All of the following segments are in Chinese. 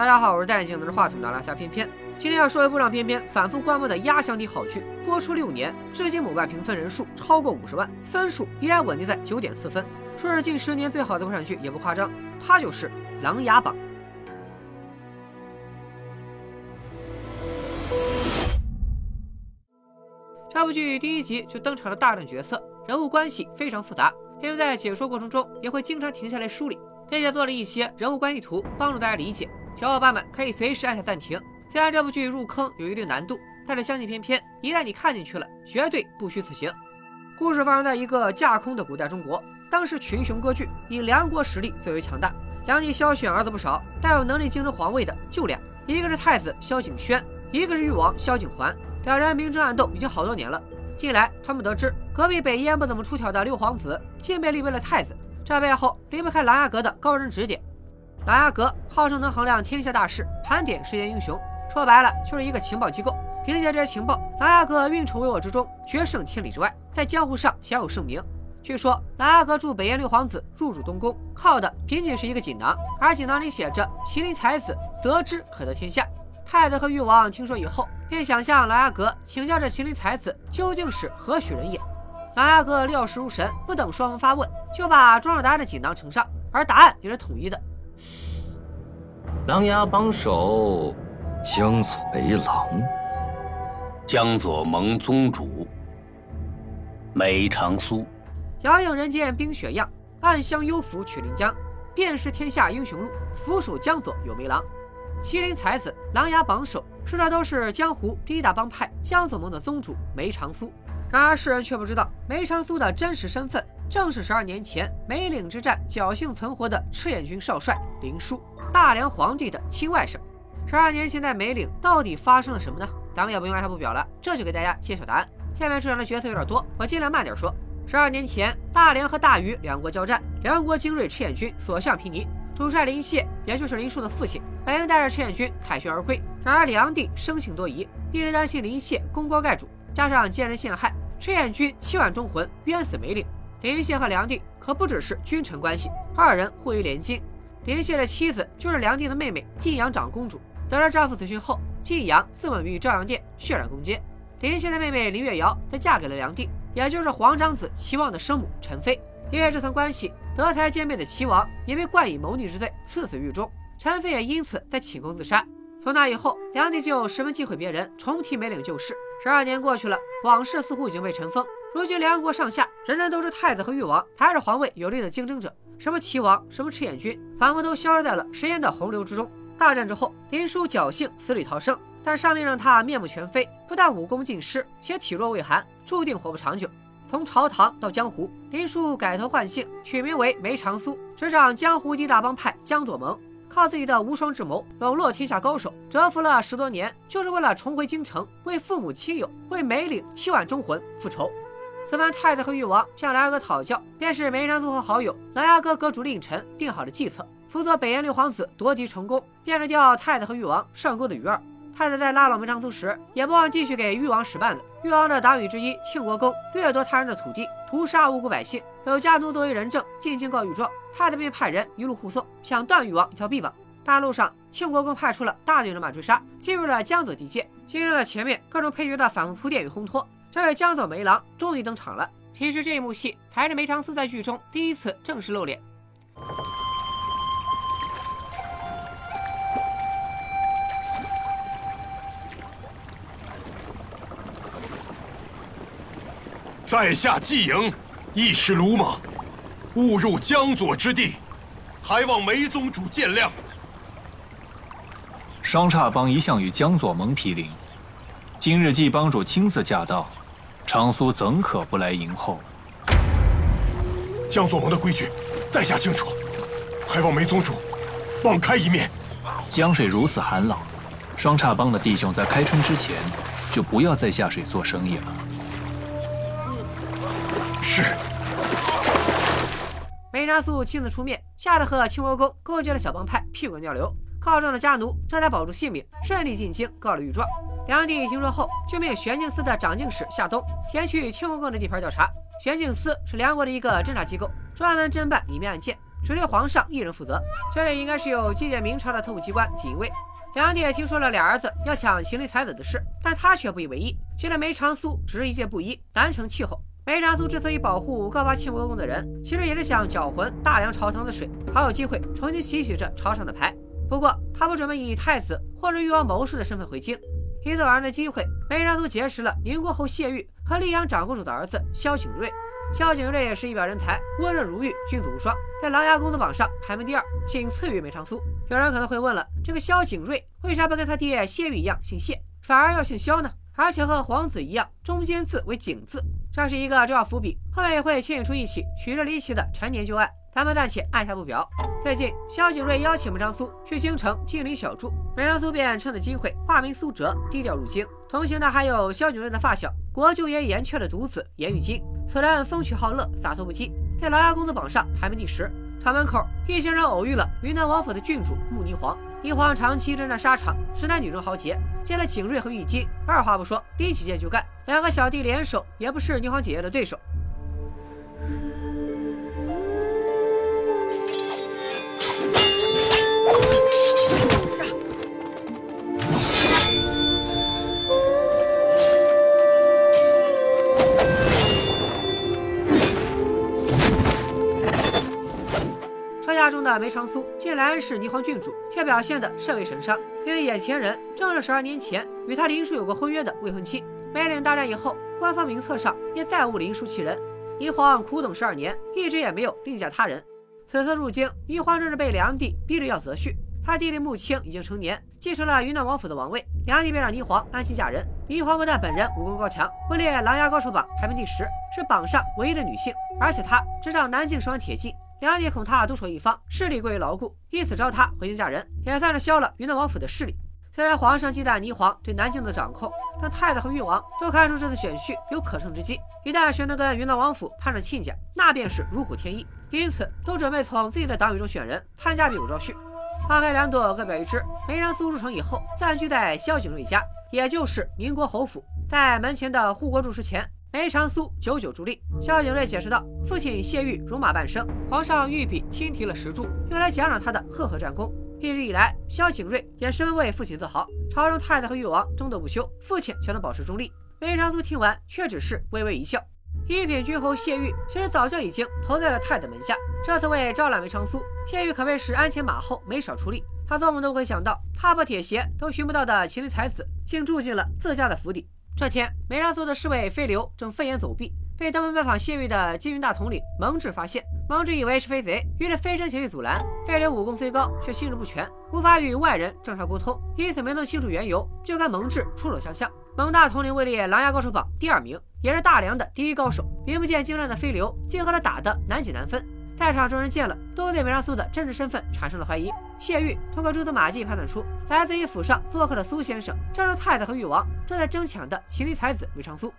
大家好，我是戴眼镜拿着话筒的拉夏偏偏。今天要说一部让偏偏反复观摩的压箱底好剧，播出六年，至今某万评分人数超过五十万，分数依然稳定在九点四分，说是近十年最好的国产剧也不夸张。它就是《琅琊榜》。这部剧第一集就登场了大量角色，人物关系非常复杂。偏偏在解说过程中也会经常停下来梳理，并且做了一些人物关系图，帮助大家理解。小伙伴们可以随时按下暂停。虽然这部剧入坑有一定难度，但是相信偏偏一旦你看进去了，绝对不虚此行。故事发生在一个架空的古代中国，当时群雄割据，以梁国实力最为强大。梁帝萧选儿子不少，但有能力竞争皇位的就俩，一个是太子萧景轩，一个是誉王萧景桓。两人明争暗斗已经好多年了。近来，他们得知隔壁北燕不怎么出挑的六皇子竟被立为了太子，这背后离不开琅琊阁的高人指点。琅琊阁号称能衡量天下大事、盘点世间英雄，说白了就是一个情报机构。凭借这些情报，琅琊阁运筹帷幄之中，决胜千里之外，在江湖上享有盛名。据说，琅琊阁助北燕六皇子入主东宫，靠的仅仅是一个锦囊，而锦囊里写着“麒麟才子得之可得天下”。太子和誉王听说以后，便想向琅琊阁请教这麒麟才子究竟是何许人也。琅琊阁料事如神，不等双方发问，就把装着答案的锦囊呈上，而答案也是统一的。琅琊榜首，江左为郎，江左盟宗主梅长苏。遥影人间冰雪样，暗香幽府曲临江。便是天下英雄路，俯首江左有梅郎。麒麟才子、琅琊榜首，说的都是江湖第一大帮派江左盟的宗主梅长苏。然而世人却不知道，梅长苏的真实身份正是十二年前梅岭之战侥幸存活的赤焰军少帅林殊，大梁皇帝的亲外甥。十二年前在梅岭到底发生了什么呢？咱们也不用按下不表了，这就给大家揭晓答案。下面出场的角色有点多，我尽量慢点说。十二年前，大梁和大禹两国交战，梁国精锐赤焰军所向披靡。主帅林谢，也就是林殊的父亲，本应带着赤焰军凯旋而归。然而梁帝生性多疑，一直担心林谢功高盖主，加上奸人陷害，赤焰军七万忠魂冤死梅岭。林谢和梁帝可不只是君臣关系，二人互为连襟。林夕的妻子就是梁帝的妹妹晋阳长公主。得知丈夫死讯后，晋阳自刎于朝阳殿，血染宫街。林夕的妹妹林月瑶则嫁给了梁帝，也就是皇长子齐王的生母陈妃。因为这层关系，德才兼备的齐王也被冠以谋逆之罪，赐死狱中。陈妃也因此在寝宫自杀。从那以后，梁帝就十分忌讳别人重提梅岭旧事。十二年过去了，往事似乎已经被尘封。如今梁国上下人人都是太子和誉王，才是皇位有力的竞争者。什么齐王，什么赤焰军，仿佛都消失在了时间的洪流之中。大战之后，林殊侥幸死里逃生，但上面让他面目全非，不但武功尽失，且体弱胃寒，注定活不长久。从朝堂到江湖，林殊改头换姓，取名为梅长苏，执掌江湖第一大帮派江左盟，靠自己的无双智谋笼络天下高手，蛰伏了十多年，就是为了重回京城，为父母亲友，为梅岭七万忠魂复仇。此番太子和誉王向琅琊阁讨教，便是梅长苏和好友琅琊阁阁主令臣定好的计策，辅佐北燕六皇子夺嫡成功，便是钓太子和誉王上钩的鱼儿。太子在拉拢梅长苏时，也不忘继续给誉王使绊子。誉王的党羽之一庆国公掠夺他人的土地，屠杀无辜百姓，有家奴作为人证进京告御状，太子便派人一路护送，想断誉王一条臂膀。半路上，庆国公派出了大队人马追杀，进入了江左地界。经历了前面各种配角的反复铺垫与烘托，这位江左梅郎终于登场了。其实这一幕戏才是梅长苏在剧中第一次正式露脸。在下季莹，一时鲁莽，误入江左之地，还望梅宗主见谅。双叉帮一向与江左盟毗邻，今日季帮主亲自驾到，长苏怎可不来迎候？江左盟的规矩，在下清楚，还望梅宗主网开一面。江水如此寒冷，双叉帮的弟兄在开春之前就不要再下水做生意了。是。梅长苏亲自出面，吓得和清国公勾结了小帮派，屁滚尿流。靠上的家奴这才保住性命，顺利进京告了御状。梁帝听说后，就命玄镜司的掌镜使夏冬前去庆国公的地盘调查。玄镜司是梁国的一个侦查机构，专门侦办隐秘案件。只对皇上一人负责。这里应该是有借鉴明朝的特务机关锦衣卫。梁帝也听说了俩儿子要抢麒麟才子的事，但他却不以为意，觉得梅长苏只是一介布衣，难成气候。梅长苏之所以保护告发庆国公的人，其实也是想搅浑大梁朝堂的水，好有机会重新洗洗这朝上的牌。不过他不准备以太子或者誉王谋士的身份回京。一次偶然的机会，梅长苏结识了宁国侯谢玉和溧阳长公主的儿子萧景睿。萧景睿也是一表人才，温润如玉，君子无双，在琅琊公子榜上排名第二，仅次于梅长苏。有人可能会问了，这个萧景睿为啥不跟他爹谢玉一样姓谢，反而要姓萧呢？而且和皇子一样，中间字为景字，这是一个重要伏笔，后面也会牵引出一起曲折离奇的陈年旧案。咱们暂且按下不表。最近，萧景睿邀请梅长苏去京城觐临小住，梅长苏便趁此机会化名苏哲，低调入京。同行的还有萧景睿的发小，国舅爷严阙的独子严玉金。此人风趣好乐，洒脱不羁，在琅琊公子榜上排名第十。厂门口，一行人偶遇了云南王府的郡主穆霓凰。霓凰长期征战沙场，实乃女中豪杰。见了景睿和玉金，二话不说，拎起剑就干。两个小弟联手，也不是霓凰姐姐的对手。中的梅长苏近来是霓凰郡主，却表现得甚为神伤，因为眼前人正是十二年前与他林殊有过婚约的未婚妻。梅岭大战以后，官方名册上也再无林殊其人。霓凰苦等十二年，一直也没有另嫁他人。此次入京，霓凰正是被梁帝逼着要择婿。他弟弟穆青已经成年，继承了云南王府的王位，梁帝便让霓凰安心嫁人。霓凰不但本人武功高强，位列琅琊高手榜排名第十，是榜上唯一的女性，而且她执掌南境十万铁骑。梁帝恐他独守一方，势力过于牢固，因此召他回京嫁人，也算是消了云南王府的势力。虽然皇上忌惮霓凰对南境的掌控，但太子和誉王都看出这次选婿有可乘之机。一旦谁能跟云南王府攀上亲家，那便是如虎添翼。因此，都准备从自己的党羽中选人参加比武招婿。花开两朵，各表一枝。梅长苏入城以后，暂居在萧景睿家，也就是民国侯府，在门前的护国柱石前。梅长苏久久伫立，萧景睿解释道：“父亲谢玉戎马半生，皇上御笔亲题了石柱，用来奖赏他的赫赫战功。一直以来，萧景睿也十分为父亲自豪。朝中太子和誉王争斗不休，父亲却能保持中立。”梅长苏听完，却只是微微一笑。一品君侯谢玉其实早就已经投在了太子门下，这次为招揽梅长苏，谢玉可谓是鞍前马后，没少出力。他做梦都会想到，踏破铁鞋都寻不到的麒麟才子，竟住进了自家的府邸。这天，梅长苏的侍卫飞流正飞檐走壁，被登门拜访谢玉的金云大统领蒙挚发现。蒙挚以为是飞贼，于是飞身前去阻拦。飞流武功虽高，却心智不全，无法与外人正常沟通，因此没能清楚缘由，就跟蒙挚出手相向。蒙大统领位列琅琊高手榜第二名，也是大梁的第一高手。名不见经传的飞流，竟和他打得难解难分。在场众人见了，都对梅长苏的真实身份产生了怀疑。谢玉通过蛛丝马迹判断出，来自于府上做客的苏先生，正是太子和誉王正在争抢的麒麟才子梅长苏。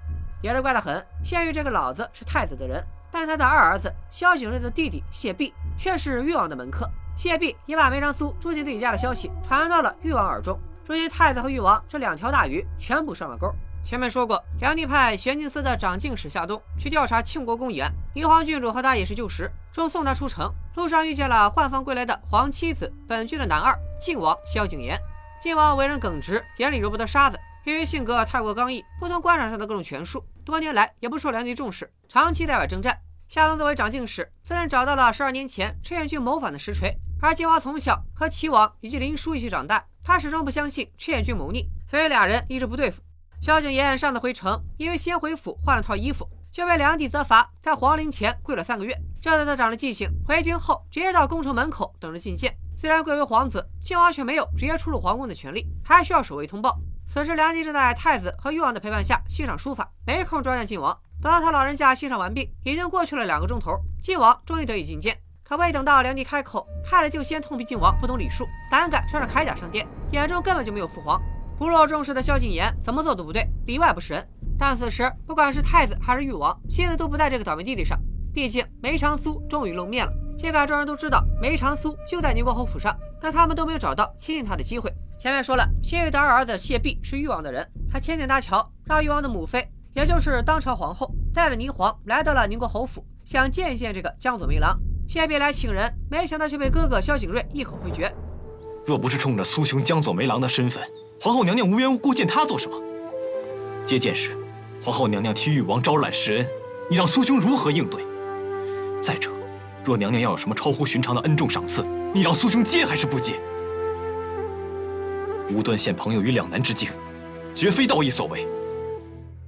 也是怪得很，谢玉这个老子是太子的人，但他的二儿子萧景睿的弟弟谢弼却是誉王的门客。谢弼也把梅长苏住进自己家的消息传到了誉王耳中，如今太子和誉王这两条大鱼全部上了钩。前面说过，梁帝派玄镜司的长进使夏冬去调查庆国公一案。霓凰郡主和他也是旧识，正送他出城，路上遇见了换房归来的皇妻子本郡的男二晋王萧景琰。晋王为人耿直，眼里揉不得沙子，由于性格太过刚毅，不通官场上的各种权术，多年来也不受梁帝重视，长期在外征战。夏冬作为长进使，自然找到了十二年前赤焰军谋反的实锤。而晋王从小和齐王以及林殊一起长大，他始终不相信劝君谋逆，所以俩人一直不对付。萧景琰上次回城，因为先回府换了套衣服，就被梁帝责罚在皇陵前跪了三个月。这次他长了记性，回京后直接到宫城门口等着觐见。虽然贵为皇子，晋王却没有直接出入皇宫的权利，还需要守卫通报。此时梁帝正在太子和誉王的陪伴下欣赏书法，没空抓见晋王。等到他老人家欣赏完毕，已经过去了两个钟头，晋王终于得以觐见。可未等到梁帝开口，太子就先痛批晋王不懂礼数，胆敢穿着铠甲上殿，眼中根本就没有父皇。不落重视的萧景琰怎么做都不对，里外不是人。但此时不管是太子还是誉王，心思都不在这个倒霉弟弟上。毕竟梅长苏终于露面了，尽管众人都知道梅长苏就在宁国侯府上，但他们都没有找到亲近他的机会。前面说了，谢玉的二儿子谢弼是誉王的人，他牵线搭桥，让誉王的母妃，也就是当朝皇后，带着霓凰来到了宁国侯府，想见一见这个江左梅郎。先别来请人，没想到却被哥哥萧景睿一口回绝。若不是冲着苏兄江左梅郎的身份，皇后娘娘无缘无故见他做什么？接见时，皇后娘娘替誉王招揽施恩，你让苏兄如何应对？再者，若娘娘要有什么超乎寻常的恩重赏赐，你让苏兄接还是不接？无端陷朋友于两难之境，绝非道义所为。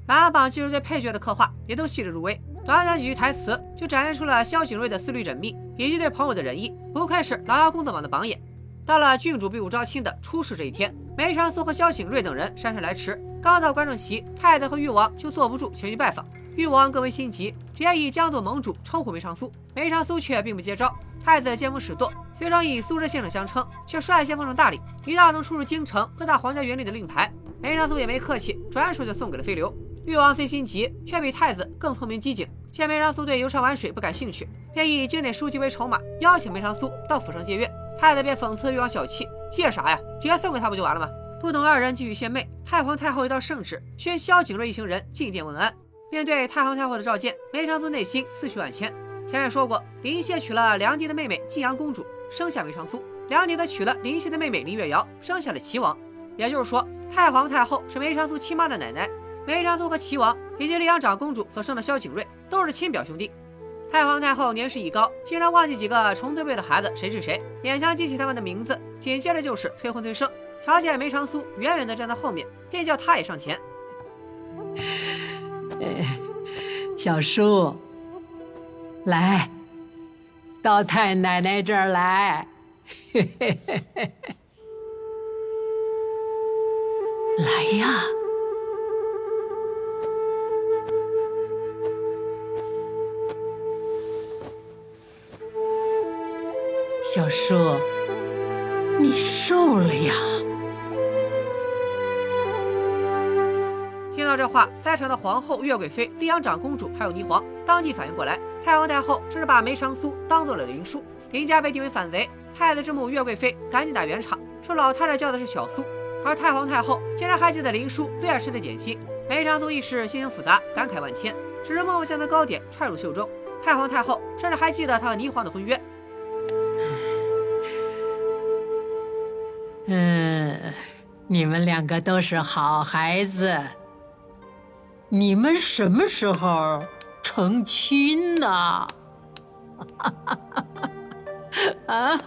琅琊榜其实对配角的刻画也都细致入微，短短几句台词就展现出了萧景睿的思虑缜密以及对朋友的仁义，不愧是琅琊公子网的榜眼。到了郡主比武招亲的初试这一天，梅长苏和萧景睿等人姗姗来迟，刚到观众席，太子和誉王就坐不住前去拜访。誉王更为心急，直接以江左盟主称呼梅长苏，梅长苏却并不接招。太子见风使舵，虽然以苏州先生相称，却率先奉上大礼，一道能出入京城各大皇家园里的令牌。梅长苏也没客气，转手就送给了飞流。誉王虽心急，却比太子更聪明机警。见梅长苏对游山玩水不感兴趣，便以经典书籍为筹码，邀请梅长苏到府上借阅。太子便讽刺誉王小气，借啥呀？直接送给他不就完了吗？不等二人继续献媚。太皇太后一道圣旨，宣萧景睿一行人进殿问安。面对太皇太后的召见，梅长苏内心思绪万千。前面说过，林谢娶了梁帝的妹妹晋阳公主，生下梅长苏；梁帝则娶了林谢的妹妹林月瑶，生下了齐王。也就是说，太皇太后是梅长苏亲妈的奶奶。梅长苏和齐王以及丽阳长公主所生的萧景睿都是亲表兄弟。太皇太后年事已高，竟然忘记几个重对辈的孩子谁是谁，勉强记起他们的名字。紧接着就是催婚催生。瞧见梅长苏远远的站在后面，便叫他也上前。小叔，来到太奶奶这儿来，来呀！小叔，你瘦了呀！听到这话，在场的皇后、岳贵妃、丽阳长公主还有霓凰，当即反应过来，太皇太后这是把梅长苏当做了林殊，林家被定为反贼。太子之母岳贵妃赶紧打圆场，说老太太叫的是小苏，而太皇太后竟然还记得林殊最爱吃的点心。梅长苏一时心情复杂，感慨万千，只是默默将那糕点揣入袖中。太皇太后甚至还记得他和霓凰的婚约。嗯，你们两个都是好孩子。你们什么时候成亲呢？啊！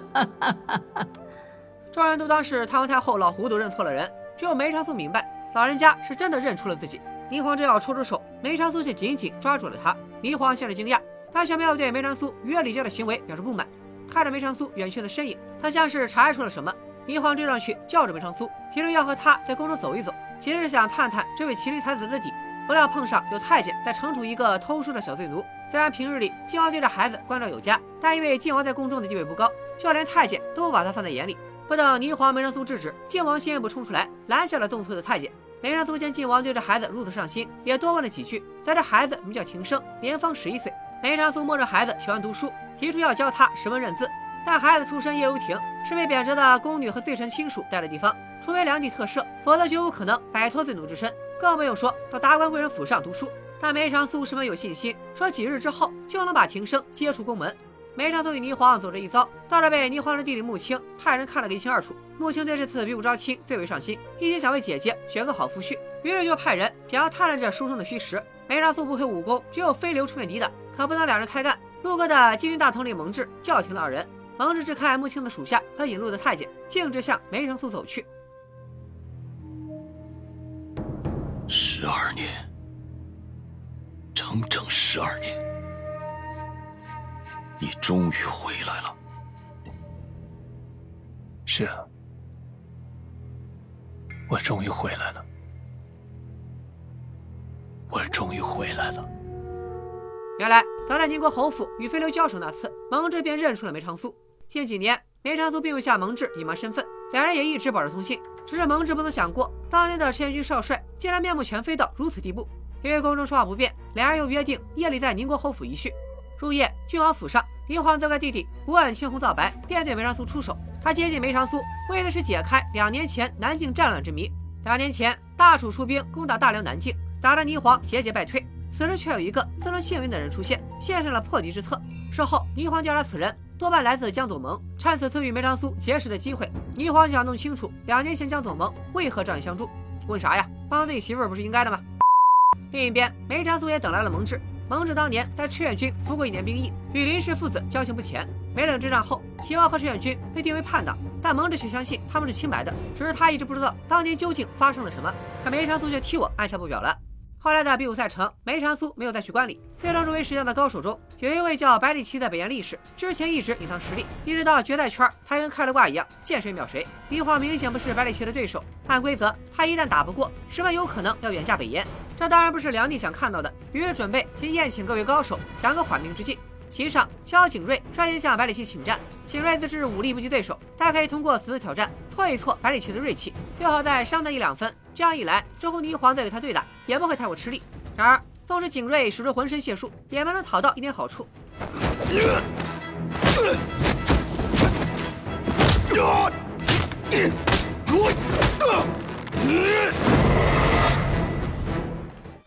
众人都当是太皇太后老糊涂认错了人，只有梅长苏明白，老人家是真的认出了自己。霓凰正要抽出手，梅长苏却紧紧抓住了他。霓凰先是惊讶，他小苗对梅长苏约礼教的行为表示不满，看着梅长苏远去的身影，他像是察觉出了什么。霓凰追上去，叫着梅长苏，提出要和他在宫中走一走，其实是想探探这位麒麟才子的底。不料碰上有太监在惩处一个偷书的小罪奴。虽然平日里靖王对着孩子关照有加，但因为靖王在宫中的地位不高，就连太监都不把他放在眼里。不等霓凰、梅长苏制止，靖王先一步冲出来，拦下了动粗的太监。梅长苏见靖王对着孩子如此上心，也多问了几句。得知孩子名叫庭生，年方十一岁。梅长苏摸着孩子喜欢读书，提出要教他识文认字。但孩子出身叶游亭，是被贬谪的宫女和罪臣亲属待的地方，除非梁地特赦，否则绝无可能摆脱罪奴之身。更不用说到达官贵人府上读书。但梅长苏十分有信心，说几日之后就能把庭生接出宫门。梅长苏与霓凰走这一遭，倒是被霓凰的弟弟穆青派人看了个一清二楚。穆青对这次比武招亲最为上心，一心想为姐姐选个好夫婿，于是就派人想要探探这书生的虚实。梅长苏不会武功，只有飞流出面抵挡，可不能两人开干。路过的金云大统领蒙挚叫停了二人。蒙挚支开穆青的属下和引路的太监，径直向梅长苏走去。十二年，整整十二年，你终于回来了。是啊，我终于回来了，我终于回来了。原来早在宁国侯府与飞流交手那次，蒙挚便认出了梅长苏。近几年，梅长苏并未向蒙挚隐瞒身份，两人也一直保持通信。只是蒙挚不曾想过，当年的赤焰军少帅竟然面目全非到如此地步。因为宫中说话不便，两人又约定夜里在宁国侯府一叙。入夜，郡王府上，霓凰责怪弟弟不问青红皂白，便对梅长苏出手。他接近梅长苏，为的是解开两年前南境战乱之谜。两年前，大楚出兵攻打大梁南境，打得霓凰节节败退。此时却有一个自称幸运的人出现。献上了破敌之策。事后，霓凰调查此人多半来自江左盟，趁此次与梅长苏结识的机会，霓凰想弄清楚两年前江左盟为何仗义相助。问啥呀？帮自己媳妇儿不是应该的吗？另一边，梅长苏也等来了蒙挚。蒙挚当年在赤焰军服过一年兵役，与林氏父子交情不浅。梅冷之战后，齐王和赤焰军被定为叛党，但蒙挚却相信他们是清白的，只是他一直不知道当年究竟发生了什么。可梅长苏却替我按下不表了。后来的比武赛程，梅长苏没有再去观礼。最终入围十强的高手中，有一位叫百里奇的北燕力士，之前一直隐藏实力，一直到决赛圈，他跟开了挂一样，见谁秒谁。李晃明显不是百里奇的对手，按规则，他一旦打不过，十分有可能要远嫁北燕。这当然不是梁帝想看到的，于是准备先宴请各位高手，想个缓兵之计。席上，萧景睿率先向百里奇请战。景睿自知武力不及对手，但可以通过此次挑战挫一挫百里奇的锐气，最好再伤他一两分。这样一来，之后霓凰再与他对打也不会太过吃力。然而，纵使景睿使出浑身解数，也没能讨到一点好处。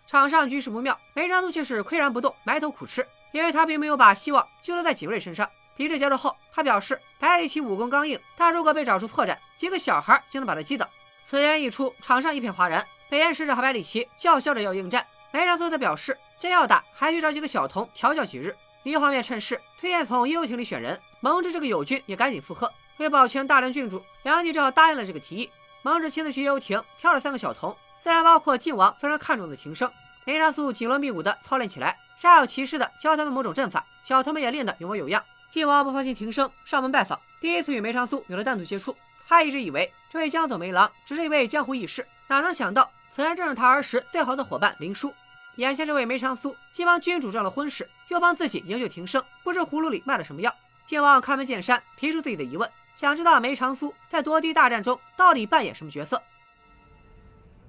场上局势不妙，梅长苏却是岿然不动，埋头苦吃，因为他并没有把希望寄托在景睿身上。比试结束后，他表示白里奇武功刚硬，但如果被找出破绽，几个小孩就能把他击倒。此言一出，场上一片哗然。北燕使者和百里奇叫嚣着要应战，梅长苏则表示，真要打，还需找几个小童调教几日。霓凰便趁势推荐从幽亭里选人，蒙挚这个友军也赶紧附和。为保全大梁郡主，梁帝只好答应了这个提议。蒙挚亲自去幽亭挑了三个小童，自然包括靖王非常看重的庭生。梅长苏紧锣密鼓地操练起来，煞有其事地教他们某种阵法，小童们也练得有模有样。靖王不放心庭生，上门拜访，第一次与梅长苏有了单独接触。他一直以为这位江左梅郎只是一位江湖义士，哪能想到此人正是他儿时最好的伙伴林殊。眼下这位梅长苏，既帮君主赚了婚事，又帮自己营救庭生，不知葫芦里卖了什么药。靖王开门见山提出自己的疑问，想知道梅长苏在夺嫡大战中到底扮演什么角色。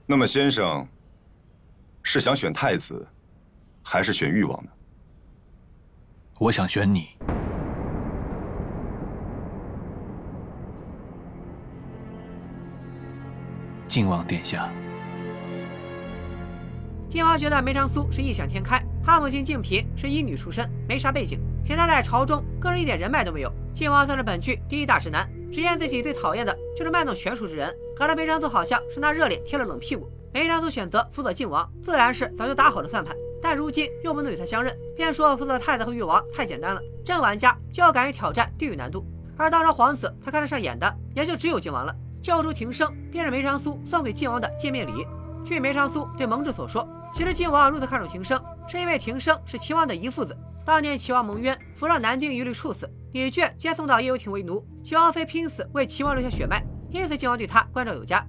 那么，先生是想选太子，还是选誉王呢？我想选你。靖王殿下，靖王觉得梅长苏是异想天开。他母亲静嫔是医女出身，没啥背景，且他在朝中更是一点人脉都没有。靖王算是本剧第一大直男，直言自己最讨厌的就是卖弄权术之人，搞得梅长苏好像是拿热脸贴了冷屁股。梅长苏选择辅佐靖王，自然是早就打好了算盘，但如今又不能与他相认，便说辅佐太子和誉王太简单了，真玩家就要敢于挑战地狱难度。而当朝皇子，他看得上眼的也就只有靖王了。救出庭生，便是梅长苏送给靖王的见面礼。据梅长苏对蒙挚所说，其实靖王如此看重庭生，是因为庭生是齐王的遗父子。当年齐王蒙冤，扶上男丁一律处死，女眷皆送到夜游亭为奴。齐王妃拼死为齐王留下血脉，因此靖王对他关照有加。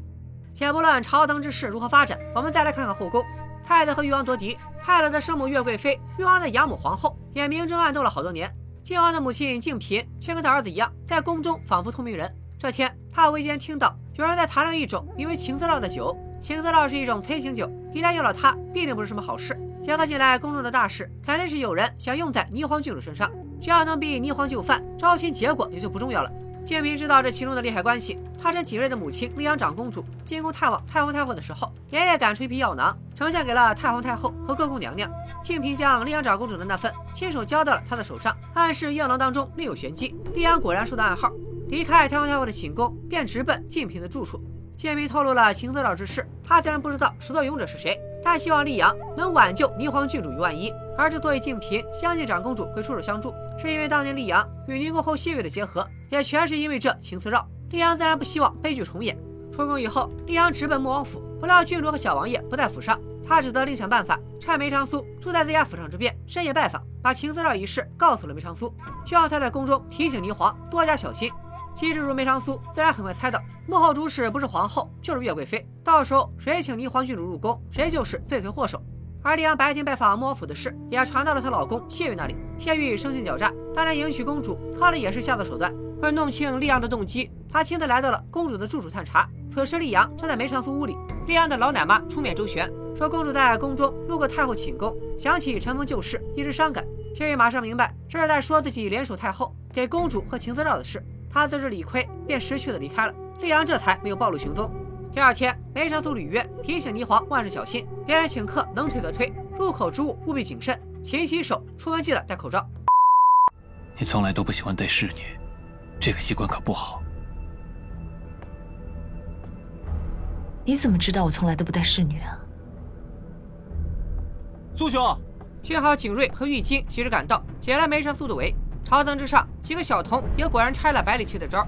且不论朝堂之事如何发展，我们再来看看后宫。太子和誉王夺嫡，太子的生母岳贵妃，誉王的养母皇后，也明争暗斗了好多年。靖王的母亲静嫔却跟他儿子一样，在宫中仿佛透明人。这天，他无意间听到有人在谈论一种名为情字酪的酒。青丝酪是一种催情酒，一旦用了它，必定不是什么好事。结合起来，宫中的大事肯定是有人想用在霓凰郡主身上。只要能逼霓凰就范，招亲结果也就不重要了。建平知道这其中的利害关系，他趁景睿的母亲丽阳长公主进宫探望太皇太后的时候，连夜赶出一批药囊，呈现给了太皇太后和各宫娘娘。静嫔将丽阳长公主的那份亲手交到了她的手上，暗示药囊当中另有玄机。丽阳果然收到暗号。离开太皇太后的寝宫，便直奔静嫔的住处。静嫔透露了情色岛之事，他虽然不知道始作俑者是谁，但希望丽阳能挽救霓凰郡主于万一。而之所以静嫔相信长公主会出手相助，是因为当年丽阳与宁国后谢月的结合，也全是因为这情丝绕。丽阳自然不希望悲剧重演。出宫以后，丽阳直奔穆王府，不料郡主和小王爷不在府上，他只得另想办法，趁梅长苏住在自家府上之便，深夜拜访，把情丝绕一事告诉了梅长苏，希望他在宫中提醒霓凰多加小心。机智如梅长苏，自然很快猜到幕后主使不是皇后，就是岳贵妃。到时候谁请霓凰郡主入宫，谁就是罪魁祸首。而丽阳白天拜访莫府的事，也传到了她老公谢玉那里。谢玉生性狡诈，当然迎娶公主靠的也是下作手段。为弄清丽阳的动机，他亲自来到了公主的住处探查。此时丽阳正在梅长苏屋里，丽阳的老奶妈出面周旋，说公主在宫中路过太后寝宫，想起尘封旧事，一时伤感。谢玉马上明白这是在说自己联手太后给公主和情丝绕的事。他自知理亏，便识趣的离开了。丽阳这才没有暴露行踪。第二天，梅长苏履约，提醒霓凰万事小心，别人请客能推则推，入口之物务必谨慎。勤洗手，出门记得戴口罩。你从来都不喜欢带侍女，这个习惯可不好。你怎么知道我从来都不带侍女啊？苏兄，幸好景睿和玉京及时赶到，解了梅长苏的围。朝堂之上，几个小童也果然拆了百里奇的招。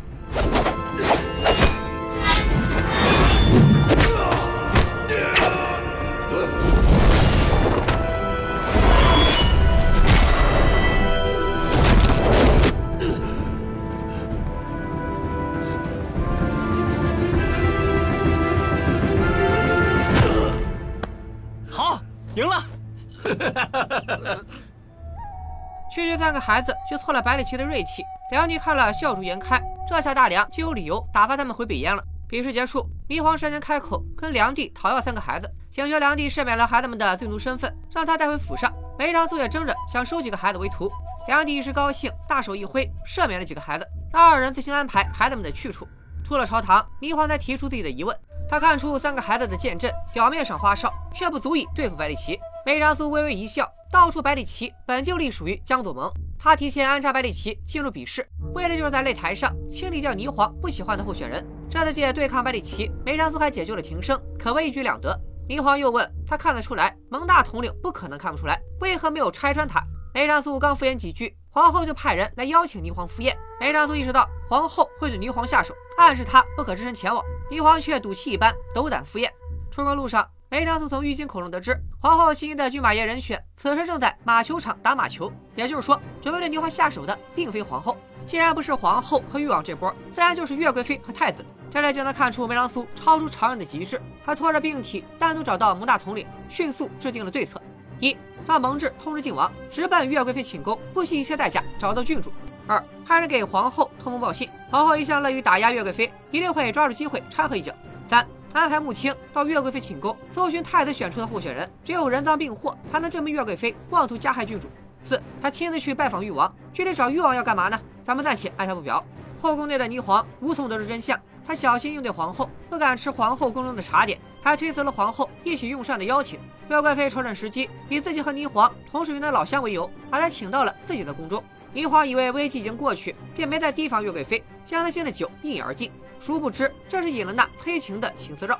区区三个孩子就挫了百里奇的锐气，梁帝看了笑逐颜开，这下大梁就有理由打发他们回北燕了。比试结束，霓凰率先开口跟梁帝讨要三个孩子，请求梁帝赦免了孩子们的罪奴身份，让他带回府上。梅长苏也争着想收几个孩子为徒，梁帝一时高兴，大手一挥，赦免了几个孩子，让二人自行安排孩子们的去处。出了朝堂，霓凰才提出自己的疑问。他看出三个孩子的剑阵表面上花哨，却不足以对付百里奇。梅长苏微微一笑。道出百里奇本就隶属于江左盟，他提前安插百里奇进入比试，为的就是在擂台上清理掉霓凰不喜欢的候选人。这次借对抗百里奇，梅长苏还解救了庭生，可谓一举两得。霓凰又问他看得出来，蒙大统领不可能看不出来，为何没有拆穿他？梅长苏刚敷衍几句，皇后就派人来邀请霓凰赴宴。梅长苏意识到皇后会对霓凰下手，暗示他不可只身前往，霓凰却赌气一般斗胆赴宴。出宫路上。梅长苏从玉京口中得知，皇后心仪的骏马爷人选此时正在马球场打马球，也就是说，准备对霓凰下手的并非皇后。既然不是皇后和誉王这波，自然就是岳贵妃和太子。这里就能看出梅长苏超出常人的极致。他拖着病体，单独找到蒙大统领，迅速制定了对策：一，让蒙挚通知靖王，直奔岳贵妃寝宫，不惜一切代价找到郡主；二，派人给皇后通风报信，皇后一向乐于打压岳贵妃，一定会抓住机会掺和一脚；三。安排穆青到岳贵妃寝宫搜寻太子选出的候选人，只有人赃并获，才能证明岳贵妃妄图加害郡主。四，他亲自去拜访誉王，具体找誉王要干嘛呢？咱们暂且按下不表。后宫内的霓凰无从得知真相，他小心应对皇后，不敢吃皇后宫中的茶点，还推辞了皇后一起用膳的邀请。岳贵妃瞅准时机，以自己和霓凰同是云南老乡为由，把他请到了自己的宫中。霓凰以为危机已经过去，便没再提防岳贵妃，将他敬的酒一饮而尽。殊不知，这是引了那催情的情丝绕。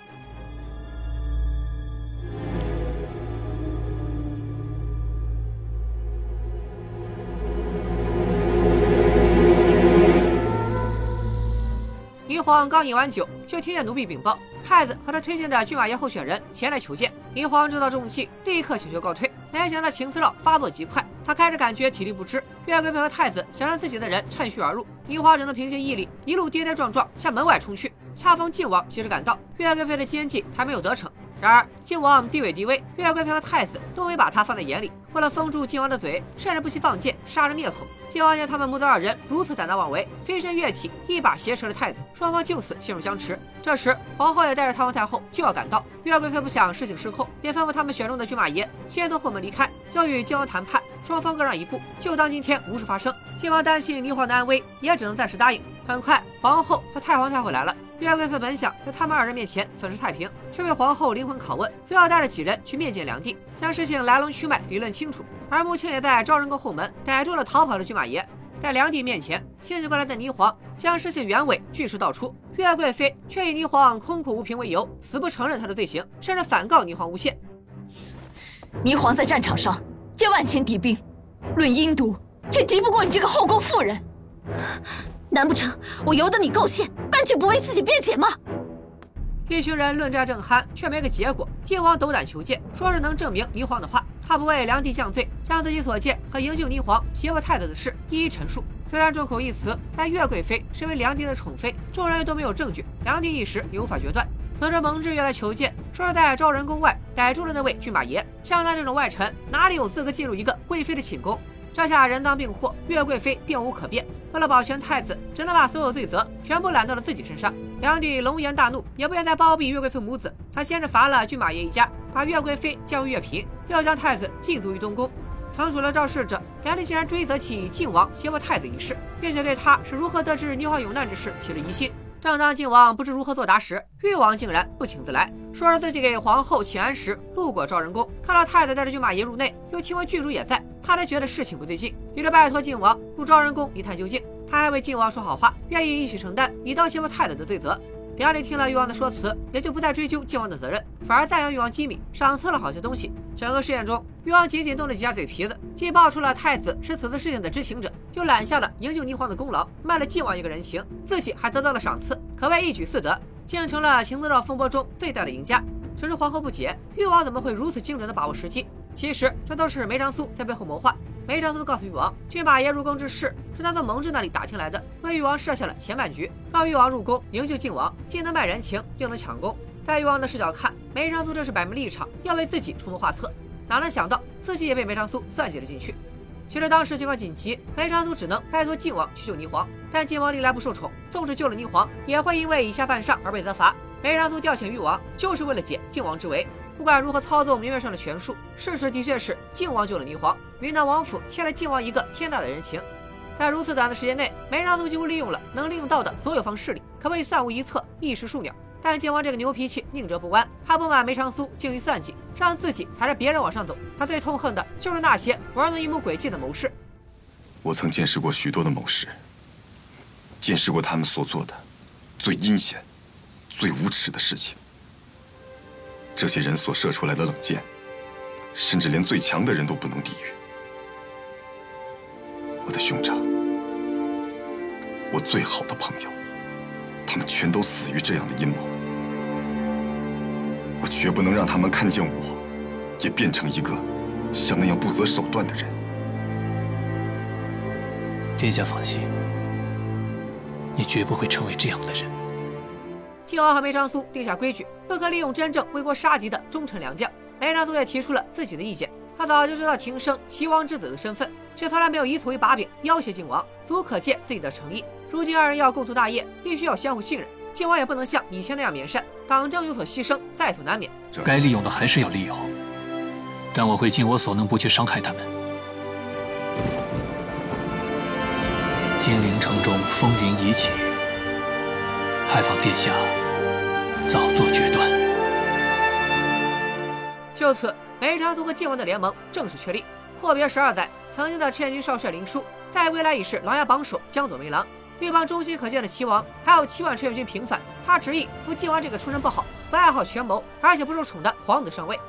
霓凰刚饮完酒，就听见奴婢禀报，太子和他推荐的骏马爷候选人前来求见。霓凰知道重气，立刻请求告退。没想到情丝绕发作极快，他开始感觉体力不支。岳贵妃和太子想让自己的人趁虚而入，樱花只能凭借毅力，一路跌跌撞撞向门外冲去。恰逢靖王及时赶到，岳贵妃的奸计还没有得逞。然而靖王地位低微，岳贵妃和太子都没把他放在眼里。为了封住靖王的嘴，甚至不惜放箭杀人灭口。靖王见他们母子二人如此胆大妄为，飞身跃起，一把挟持了太子，双方就此陷入僵持。这时皇后也带着太皇太后就要赶到，岳贵妃不想事情失控，便吩咐他们选中的骏马爷先从后门离开，要与靖王谈判。双方各让一步，就当今天无事发生。靖王担心霓凰的安危，也只能暂时答应。很快，皇后和太皇太后来了。岳贵妃本想在他们二人面前粉饰太平，却被皇后灵魂拷问，非要带着几人去面见梁帝，将事情来龙去脉理论清楚。而穆青也在昭仁宫后门逮住了逃跑的骏马爷，在梁帝面前，清醒过来的霓凰将事情原委据实道出。岳贵妃却以霓凰空口无凭为由，死不承认他的罪行，甚至反告霓凰诬陷。霓凰在战场上。借万千敌兵，论阴毒，却敌不过你这个后宫妇人。难不成我由得你构陷，却不为自己辩解吗？一群人论战正酣，却没个结果。靖王斗胆求见，说是能证明霓凰的话。他不为梁帝降罪，将自己所见和营救霓凰、胁迫太子的事一一陈述。虽然众口一词，但岳贵妃身为梁帝的宠妃，众人都没有证据，梁帝一时也无法决断。随着蒙挚又来求见，说是在昭仁宫外逮住了那位骏马爷。像他这种外臣，哪里有资格进入一个贵妃的寝宫？这下人赃并获，岳贵妃并无可辩。为了保全太子，只能把所有罪责全部揽到了自己身上。梁帝龙颜大怒，也不愿再包庇岳贵妃母子。他先是罚了骏马爷一家，把岳贵妃降为乐嫔，又将太子禁足于东宫。惩处了肇事者，梁帝竟然追责起靖王胁迫太子一事，并且对他是如何得知霓凰有难之事起了疑心。正当靖王不知如何作答时，誉王竟然不请自来，说是自己给皇后请安时路过昭仁宫，看到太子带着骏马爷入内，又听闻郡主也在，他才觉得事情不对劲，于是拜托靖王入昭仁宫一探究竟。他还为靖王说好话，愿意一起承担以当欺负太子的罪责。梁里听了誉王的说辞，也就不再追究靖王的责任，反而赞扬誉王机敏，赏赐了好些东西。整个事件中，誉王仅仅动了几下嘴皮子，既爆出了太子是此次事情的知情者，又揽下了营救霓凰的功劳，卖了靖王一个人情，自己还得到了赏赐，可谓一举四得，竟成了情字绕风波中最大的赢家。只是皇后不解，誉王怎么会如此精准地把握时机？其实这都是梅长苏在背后谋划。梅长苏告诉誉王，骏马爷入宫之事是他从蒙挚那里打听来的，为誉王设下了前半局，让誉王入宫营救靖王，既能卖人情，又能抢功。在誉王的视角看，梅长苏这是摆明立场，要为自己出谋划策。哪能想到自己也被梅长苏算计了进去？其实当时情况紧急，梅长苏只能拜托靖王去救霓凰，但靖王历来不受宠，纵使救了霓凰，也会因为以下犯上而被责罚。梅长苏调遣誉王，就是为了解靖王之围。不管如何操纵明面上的权术，事实的确是靖王救了霓凰，云南王府欠了靖王一个天大的人情。在如此短的时间内，梅长苏几乎利用了能利用到的所有方势力，可谓算无一策，一时数鸟。但靖王这个牛脾气宁折不弯，他不满梅长苏精于算计，让自己踩着别人往上走。他最痛恨的就是那些玩弄阴谋诡计的谋士。我曾见识过许多的谋士，见识过他们所做的最阴险、最无耻的事情。这些人所射出来的冷箭，甚至连最强的人都不能抵御。我的兄长，我最好的朋友，他们全都死于这样的阴谋。我绝不能让他们看见我，也变成一个像那样不择手段的人。殿下放心，你绝不会成为这样的人。靖王和梅长苏定下规矩，不可利用真正为国杀敌的忠臣良将。梅长苏也提出了自己的意见。他早就知道庭生齐王之子的身份，却从来没有以此为把柄要挟靖王，足可见自己的诚意。如今二人要共图大业，必须要相互信任。靖王也不能像以前那样免善，党争有所牺牲，在所难免。该利用的还是要利用，但我会尽我所能，不去伤害他们。金陵城中风云已起，还望殿下。早做决断。就此，梅长苏和靖王的联盟正式确立。阔别十二载，曾经的赤焰军少帅林殊，在未来已是琅琊榜首江左梅郎。一帮忠心可见的齐王，还有七万赤焰军平反，他执意扶靖王这个出身不好、不爱好权谋，而且不受宠的皇子上位。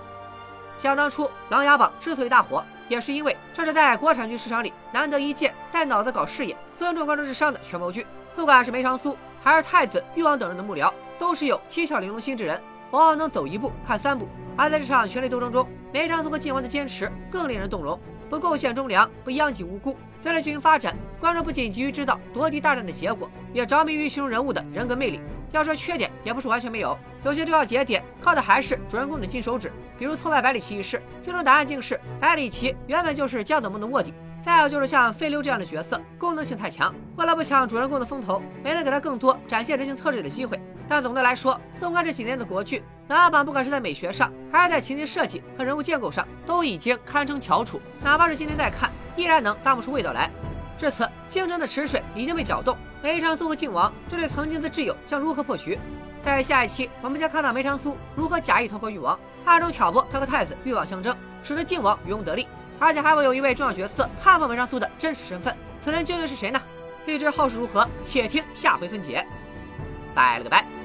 想当初，琅琊榜之所以大火，也是因为这是在国产剧市场里难得一见带脑子搞事业、尊重观众智商的权谋剧。不管是梅长苏，还是太子、誉王等人的幕僚。都是有七窍玲珑心之人，往往能走一步看三步。而在这场权力斗争中，梅长苏和靖王的坚持更令人动容，不构陷忠良，不殃及无辜。随着剧情发展，观众不仅急于知道夺嫡大战的结果，也着迷于其中人物的人格魅力。要说缺点，也不是完全没有，有些重要节点靠的还是主人公的金手指，比如错怪百里奇一事，最终答案竟是百里奇原本就是江泽梦的卧底。再有就是像飞流这样的角色，功能性太强，为了不抢主人公的风头，没能给他更多展现人性特质的机会。但总的来说，纵观这几年的国剧，琅琊榜不管是在美学上，还是在情节设计和人物建构上，都已经堪称翘楚。哪怕是今天再看，依然能咂摸出味道来。至此，竞争的池水已经被搅动。梅长苏和靖王这对曾经的挚友将如何破局？在下一期，我们将看到梅长苏如何假意投靠誉王，暗中挑拨他和太子誉王相争，使得靖王渔翁得利。而且还会有一位重要角色探破梅长苏的真实身份，此人究竟是谁呢？欲知后事如何，且听下回分解。拜了个拜。